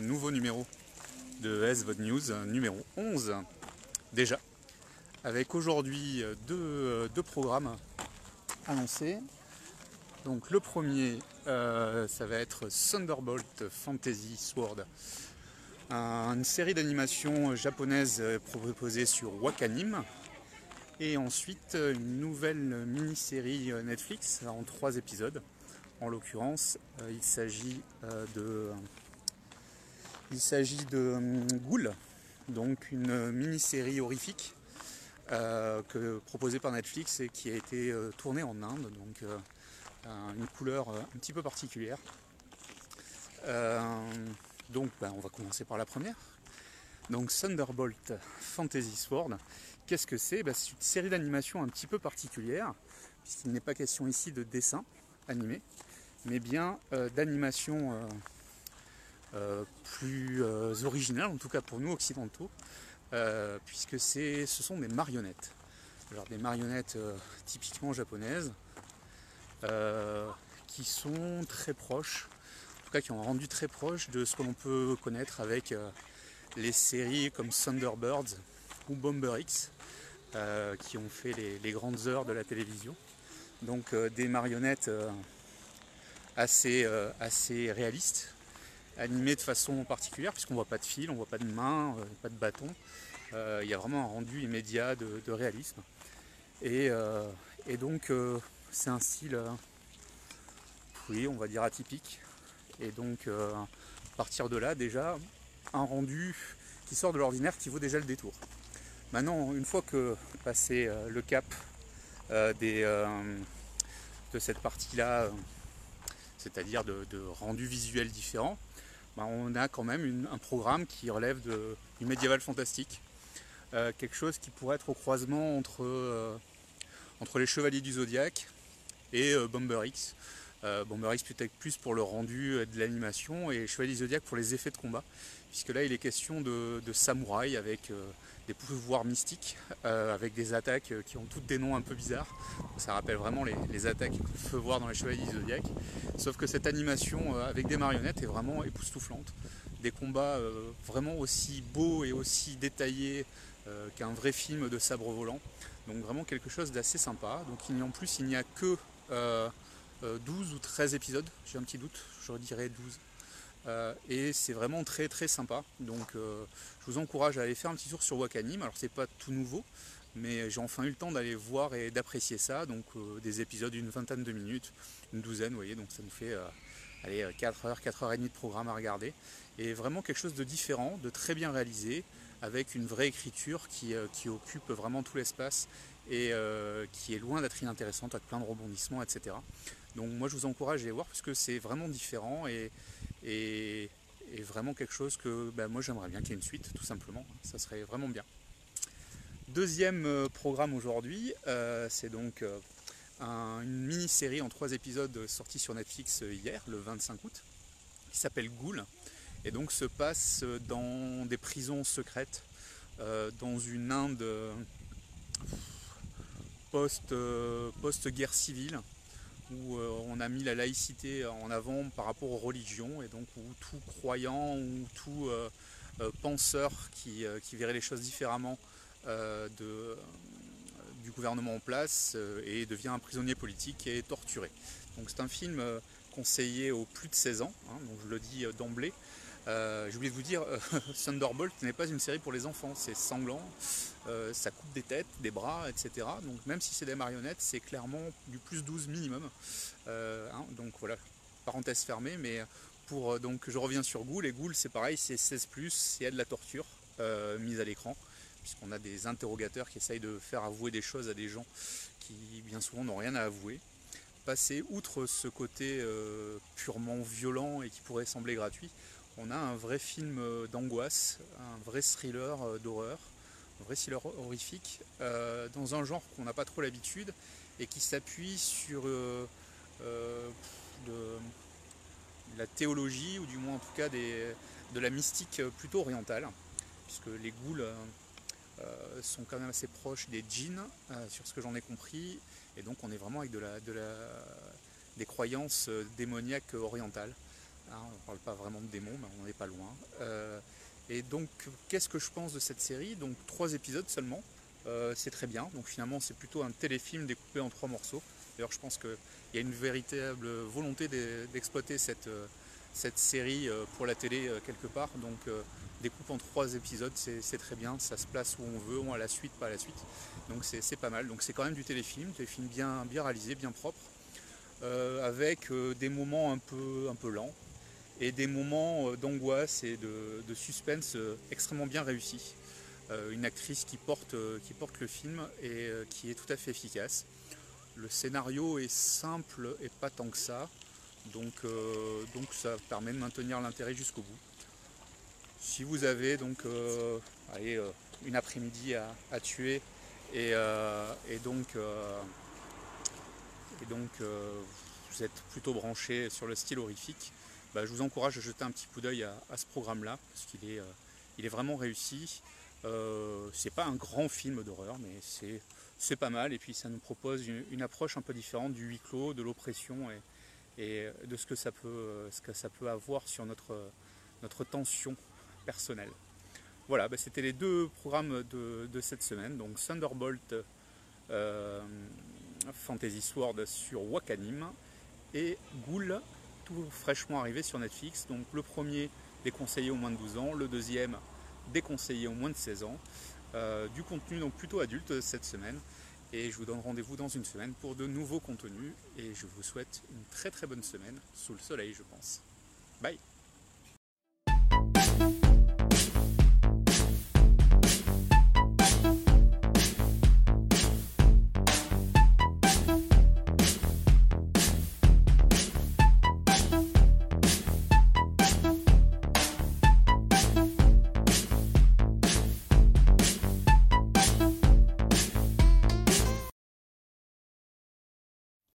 nouveau numéro de SVOD News, numéro 11 déjà, avec aujourd'hui deux, programmes annoncés. Donc le premier, euh, ça va être Thunderbolt Fantasy Sword, une série d'animation japonaise proposée sur Wakanim. Et ensuite une nouvelle mini-série Netflix en trois épisodes. En l'occurrence, euh, il s'agit euh, de il s'agit de euh, Ghoul, donc une mini-série horrifique proposée par Netflix et qui a été tournée en Inde, donc une couleur un petit peu particulière. donc ben, on va commencer par la première. Donc Thunderbolt Fantasy Sword, qu'est-ce que c'est? Ben, C'est une série d'animation un petit peu particulière, puisqu'il n'est pas question ici de dessin animé, mais bien euh, d'animation euh, euh, plus originale, en tout cas pour nous occidentaux, puisque ce sont des marionnettes. Alors des marionnettes typiquement japonaises, qui sont très proches, en tout cas qui ont rendu très proche de ce que l'on peut connaître avec les séries comme Thunderbirds ou Bomber X, qui ont fait les, grandes heures de la télévision. Donc des marionnettes assez, euh, assez réaliste, animé de façon particulière, puisqu'on voit pas de fil, on voit pas de main, euh, pas de bâton. Euh, il y a vraiment un rendu immédiat de, réalisme. Et, donc c'est un style, oui, on va dire atypique. Et donc à partir de là, déjà, un rendu qui sort de l'ordinaire qui vaut déjà le détour. Maintenant, une fois que passé le cap des, de cette partie-là c'est-à-dire de, rendus visuels différents, bah, on a quand même un programme qui relève du médiéval fantastique. Euh, quelque chose qui pourrait être au croisement entre, euh, les Chevaliers du Zodiaque et euh, Bomber X. Bomber X peut-être plus pour le rendu de l'animation et Chevalier du Zodiac pour les effets de combat, puisque là il est question de, de samouraï avec pouvoirs mystiques euh, avec des attaques qui ont toutes des noms un peu bizarres. Ça rappelle vraiment les, attaques qu'on peut voir dans les Chevaliers du Zodiac. Sauf que cette animation euh, avec des marionnettes est vraiment époustouflante. Des combats euh, vraiment aussi beaux et aussi détaillés qu'un vrai film de sabre volant. Donc vraiment quelque chose d'assez sympa. Donc en plus il n'y a que 12 ou 13 épisodes, j'ai un petit doute, je dirais 12. Euh, et c'est vraiment très très sympa. Donc euh, je vous encourage à aller faire un petit tour sur Wakanim. Alors c'est pas tout nouveau, mais j'ai enfin eu le temps d'aller voir et d'apprécier ça. Donc euh, des épisodes d'une vingtaine de minutes, une douzaine, vous voyez, donc ça nous fait allez, 4 heures, 4 heures et demie de programme à regarder. Et vraiment quelque chose de différent, de très bien réalisé, avec une vraie écriture qui, qui occupe vraiment tout l'espace et qui est loin d'être inintéressante, avec plein de rebondissements, etc. Donc moi je vous encourage à aller voir parce que c'est vraiment différent et, et, vraiment quelque chose que ben, moi j'aimerais bien qu'il y ait une suite tout simplement, ça serait vraiment bien. Deuxième euh, programme aujourd'hui, euh, c'est donc euh, une mini-série en trois épisodes sortie sur Netflix hier, le 25 août, qui s'appelle Ghoul, et donc se passe dans des prisons secrètes, dans une Inde post-guerre civile, où euh, on a mis la laïcité en avant par rapport aux religions, et donc où tout croyant ou tout euh, euh, penseur qui, verrait les choses différemment du gouvernement en place et devient un prisonnier politique et est torturé. Donc c'est un film conseillé aux plus de 16 ans, hein, donc je le dis d'emblée. Euh, J'ai oublié de vous dire, Thunderbolt n'est pas une série pour les enfants, c'est sanglant, euh, ça coupe des têtes, des bras, etc. Donc même si c'est des marionnettes, c'est clairement du plus 12 minimum. Euh, hein, donc voilà, parenthèse fermée, mais pour euh, donc je reviens sur Ghoul, et Ghoul c'est pareil, c'est 16 il y a de la torture mise à l'écran, puisqu'on a des interrogateurs qui essayent de faire avouer des choses à des gens qui bien souvent n'ont rien à avouer. Passer outre ce côté purement violent et qui pourrait sembler gratuit, on a un vrai film d'angoisse, un vrai thriller d'horreur, un vrai thriller horrifique, euh, dans un genre qu'on n'a pas trop l'habitude et qui s'appuie sur euh, euh, de, la théologie, ou du moins en tout cas de la mystique plutôt orientale, puisque les ghouls sont quand même assez proches des djinns, sur ce que j'en ai compris, et donc on est vraiment avec des croyances démoniaques orientales. Hein, on ne parle pas vraiment de démons, mais on n'est pas loin. et donc, qu'est-ce que je pense de cette série? Donc, trois épisodes seulement. c'est très bien. Donc, finalement, c'est plutôt un téléfilm découpé en trois morceaux. D'ailleurs, je pense qu'il y a une véritable volonté d'exploiter cette, cette série pour la télé quelque part. Donc, découpe en trois épisodes, c'est très bien, ça se place où on veut, on a la suite, pas la suite. Donc c'est pas mal. Donc c'est quand même du téléfilm, téléfilm bien, réalisé, bien propre, euh, avec euh, des moments un peu, un peu lents et des moments euh, d'angoisse et de, suspense extrêmement bien réussis. une actrice qui porte, qui porte le film et qui est tout à fait efficace. Le scénario est simple et pas tant que ça, donc, donc ça permet de maintenir l'intérêt jusqu'au bout. Si vous avez donc euh, euh, une après-midi à, tuer et, euh, donc, et donc vous êtes plutôt branché sur le style horrifique, bah, je vous encourage à jeter un petit coup d'œil à, ce programme-là, parce qu'il est, est vraiment réussi. c'est pas un grand film d'horreur, mais c'est, pas mal. Et puis ça nous propose une, approche un peu différente du huis clos, de l'oppression et, et, de ce que ça peut, avoir sur notre, tension personnel. Voilà, bah, c'était les deux programmes de, cette semaine. Donc Thunderbolt euh, Fantasy Sword sur Wakanim et Ghoul, fraîchement arrivé sur Netflix. Donc le premier déconseillé au moins de 12 ans, le deuxième déconseillé au moins de 16 ans. Euh, du contenu donc plutôt adulte cette semaine. Et je vous donne rendez-vous dans une semaine pour de nouveaux contenus. Et je vous souhaite une très très bonne semaine, sous le soleil je pense. Bye